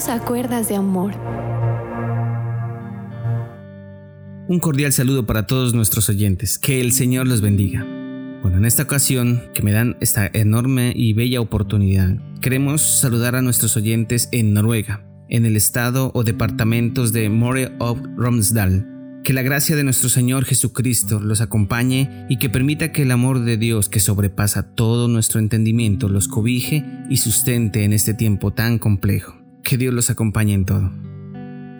Dios a cuerdas de amor. Un cordial saludo para todos nuestros oyentes. Que el Señor los bendiga. Bueno, en esta ocasión que me dan esta enorme y bella oportunidad, queremos saludar a nuestros oyentes en Noruega, en el estado o departamentos de More of Romsdal. Que la gracia de nuestro Señor Jesucristo los acompañe y que permita que el amor de Dios que sobrepasa todo nuestro entendimiento los cobije y sustente en este tiempo tan complejo. Que Dios los acompañe en todo.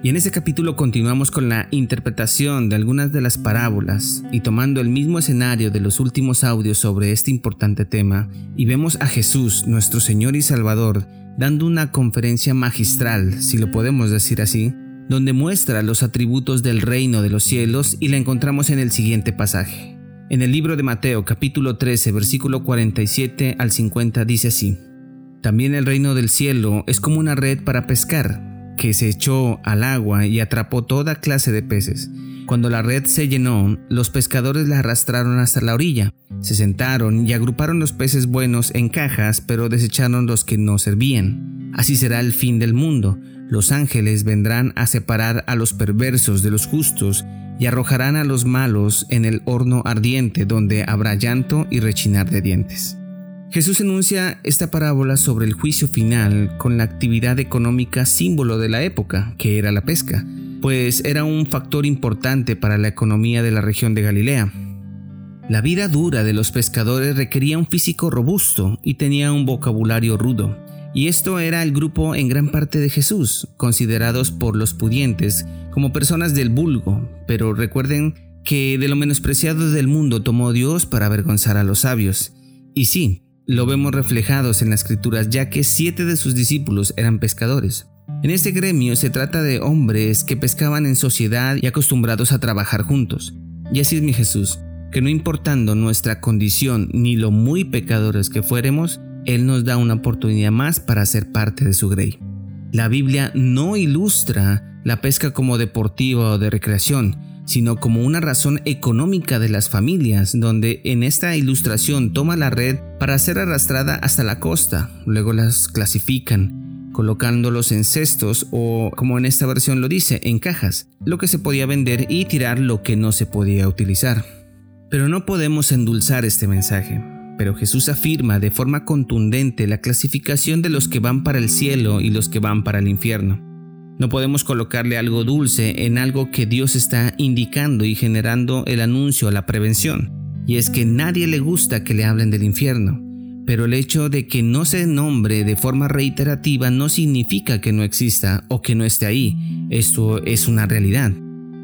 Y en ese capítulo continuamos con la interpretación de algunas de las parábolas y tomando el mismo escenario de los últimos audios sobre este importante tema y vemos a Jesús, nuestro Señor y Salvador, dando una conferencia magistral, si lo podemos decir así, donde muestra los atributos del reino de los cielos y la encontramos en el siguiente pasaje. En el libro de Mateo capítulo 13 versículo 47 al 50 dice así, También el reino del cielo es como una red para pescar que se echó al agua y atrapó toda clase de peces. Cuando la red se llenó, los pescadores la arrastraron hasta la orilla, se sentaron y agruparon los peces buenos en cajas, pero desecharon los que no servían. Así será el fin del mundo. Los ángeles vendrán a separar a los perversos de los justos y arrojarán a los malos en el horno ardiente donde habrá llanto y rechinar de dientes. Jesús enuncia esta parábola sobre el juicio final con la actividad económica símbolo de la época, que era la pesca, pues era un factor importante para la economía de la región de Galilea. La vida dura de los pescadores requería un físico robusto y tenía un vocabulario rudo, y esto era el grupo en gran parte de Jesús, considerados por los pudientes como personas del vulgo, pero recuerden que de lo menospreciado del mundo tomó Dios para avergonzar a los sabios. Y sí, lo vemos reflejados en las escrituras ya que siete de sus discípulos eran pescadores. En este gremio se trata de hombres que pescaban en sociedad y acostumbrados a trabajar juntos. Y así es mi Jesús, que no importando nuestra condición ni lo muy pecadores que fuéramos, Él nos da una oportunidad más para ser parte de su grey. La Biblia no ilustra la pesca como deportiva o de recreación, sino como una razón económica de las familias, donde en esta ilustración toma la red para ser arrastrada hasta la costa, luego las clasifican, colocándolos en cestos o, como en esta versión lo dice, en cajas, lo que se podía vender y tirar lo que no se podía utilizar. Pero no podemos endulzar este mensaje. Pero Jesús afirma de forma contundente la clasificación de los que van para el cielo y los que van para el infierno. No podemos colocarle algo dulce en algo que Dios está indicando y generando el anuncio a la prevención. Y es que nadie le gusta que le hablen del infierno. Pero el hecho de que no se nombre de forma reiterativa no significa que no exista o que no esté ahí. Esto es una realidad.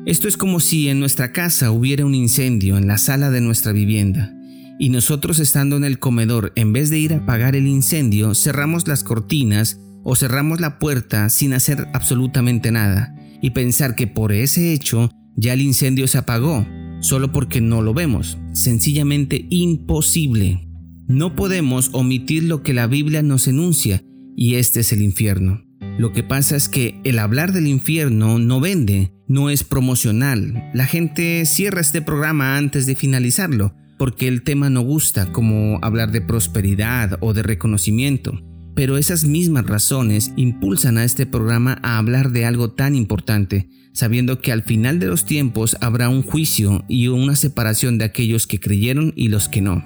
Esto es como si en nuestra casa hubiera un incendio en la sala de nuestra vivienda y nosotros estando en el comedor, en vez de ir a apagar el incendio, cerramos las cortinas o cerramos la puerta sin hacer absolutamente nada y pensar que por ese hecho ya el incendio se apagó, solo porque no lo vemos. Sencillamente imposible. No podemos omitir lo que la Biblia nos enuncia y este es el infierno. Lo que pasa es que el hablar del infierno no vende, no es promocional. La gente cierra este programa antes de finalizarlo porque el tema no gusta, como hablar de prosperidad o de reconocimiento pero esas mismas razones impulsan a este programa a hablar de algo tan importante, sabiendo que al final de los tiempos habrá un juicio y una separación de aquellos que creyeron y los que no.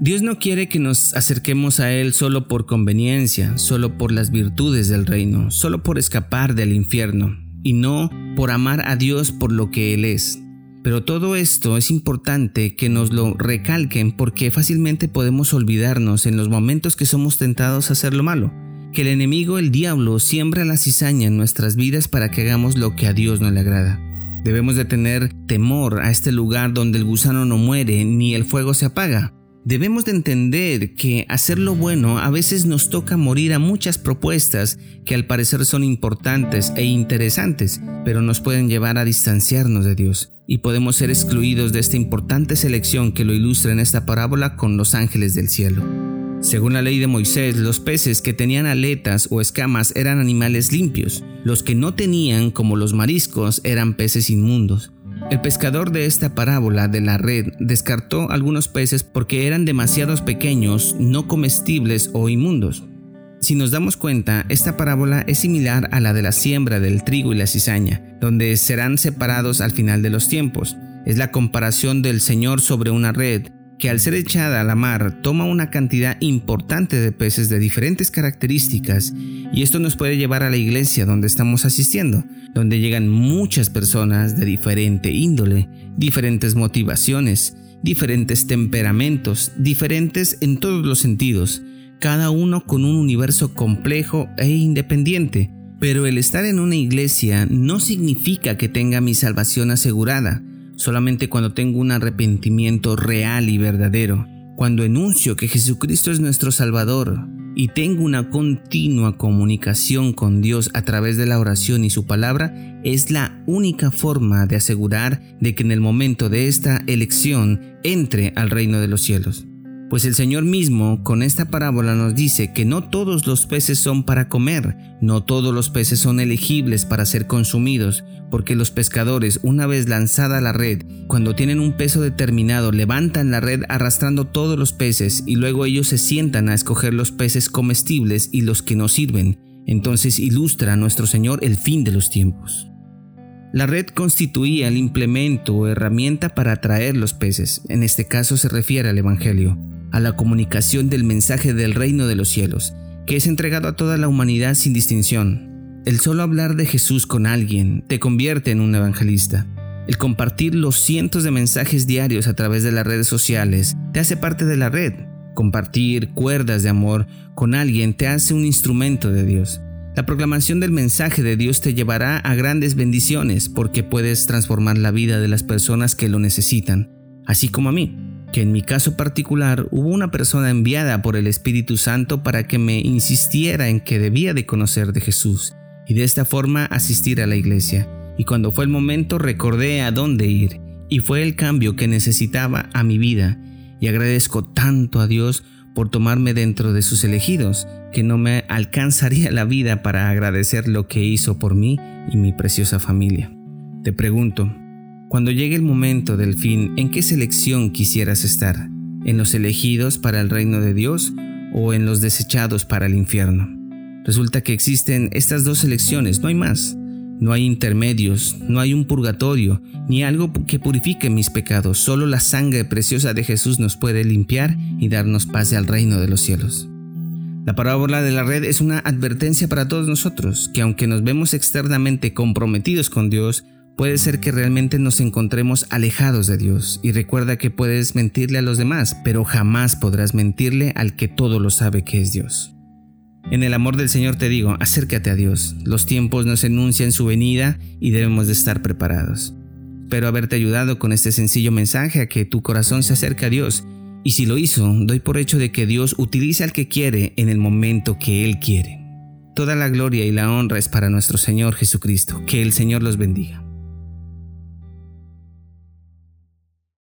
Dios no quiere que nos acerquemos a Él solo por conveniencia, solo por las virtudes del reino, solo por escapar del infierno, y no por amar a Dios por lo que Él es. Pero todo esto es importante que nos lo recalquen porque fácilmente podemos olvidarnos en los momentos que somos tentados a hacer lo malo. Que el enemigo, el diablo, siembra la cizaña en nuestras vidas para que hagamos lo que a Dios no le agrada. Debemos de tener temor a este lugar donde el gusano no muere ni el fuego se apaga. Debemos de entender que hacer lo bueno a veces nos toca morir a muchas propuestas que al parecer son importantes e interesantes, pero nos pueden llevar a distanciarnos de Dios y podemos ser excluidos de esta importante selección que lo ilustra en esta parábola con los ángeles del cielo. Según la ley de Moisés, los peces que tenían aletas o escamas eran animales limpios, los que no tenían, como los mariscos, eran peces inmundos. El pescador de esta parábola de la red descartó algunos peces porque eran demasiados pequeños, no comestibles o inmundos. Si nos damos cuenta, esta parábola es similar a la de la siembra del trigo y la cizaña, donde serán separados al final de los tiempos. Es la comparación del Señor sobre una red que al ser echada a la mar toma una cantidad importante de peces de diferentes características y esto nos puede llevar a la iglesia donde estamos asistiendo, donde llegan muchas personas de diferente índole, diferentes motivaciones, diferentes temperamentos, diferentes en todos los sentidos, cada uno con un universo complejo e independiente. Pero el estar en una iglesia no significa que tenga mi salvación asegurada, solamente cuando tengo un arrepentimiento real y verdadero, cuando enuncio que Jesucristo es nuestro Salvador y tengo una continua comunicación con Dios a través de la oración y su palabra, es la única forma de asegurar de que en el momento de esta elección entre al reino de los cielos. Pues el Señor mismo con esta parábola nos dice que no todos los peces son para comer, no todos los peces son elegibles para ser consumidos, porque los pescadores una vez lanzada la red, cuando tienen un peso determinado, levantan la red arrastrando todos los peces y luego ellos se sientan a escoger los peces comestibles y los que no sirven. Entonces ilustra a nuestro Señor el fin de los tiempos. La red constituía el implemento o herramienta para atraer los peces, en este caso se refiere al Evangelio a la comunicación del mensaje del reino de los cielos, que es entregado a toda la humanidad sin distinción. El solo hablar de Jesús con alguien te convierte en un evangelista. El compartir los cientos de mensajes diarios a través de las redes sociales te hace parte de la red. Compartir cuerdas de amor con alguien te hace un instrumento de Dios. La proclamación del mensaje de Dios te llevará a grandes bendiciones porque puedes transformar la vida de las personas que lo necesitan, así como a mí que en mi caso particular hubo una persona enviada por el Espíritu Santo para que me insistiera en que debía de conocer de Jesús y de esta forma asistir a la iglesia. Y cuando fue el momento recordé a dónde ir y fue el cambio que necesitaba a mi vida y agradezco tanto a Dios por tomarme dentro de sus elegidos que no me alcanzaría la vida para agradecer lo que hizo por mí y mi preciosa familia. Te pregunto, cuando llegue el momento del fin, ¿en qué selección quisieras estar? ¿En los elegidos para el reino de Dios o en los desechados para el infierno? Resulta que existen estas dos selecciones, no hay más. No hay intermedios, no hay un purgatorio, ni algo que purifique mis pecados. Solo la sangre preciosa de Jesús nos puede limpiar y darnos paz al reino de los cielos. La parábola de la red es una advertencia para todos nosotros, que aunque nos vemos externamente comprometidos con Dios, Puede ser que realmente nos encontremos alejados de Dios y recuerda que puedes mentirle a los demás, pero jamás podrás mentirle al que todo lo sabe que es Dios. En el amor del Señor te digo, acércate a Dios. Los tiempos nos enuncian su venida y debemos de estar preparados. Espero haberte ayudado con este sencillo mensaje a que tu corazón se acerque a Dios. Y si lo hizo, doy por hecho de que Dios utilice al que quiere en el momento que Él quiere. Toda la gloria y la honra es para nuestro Señor Jesucristo. Que el Señor los bendiga.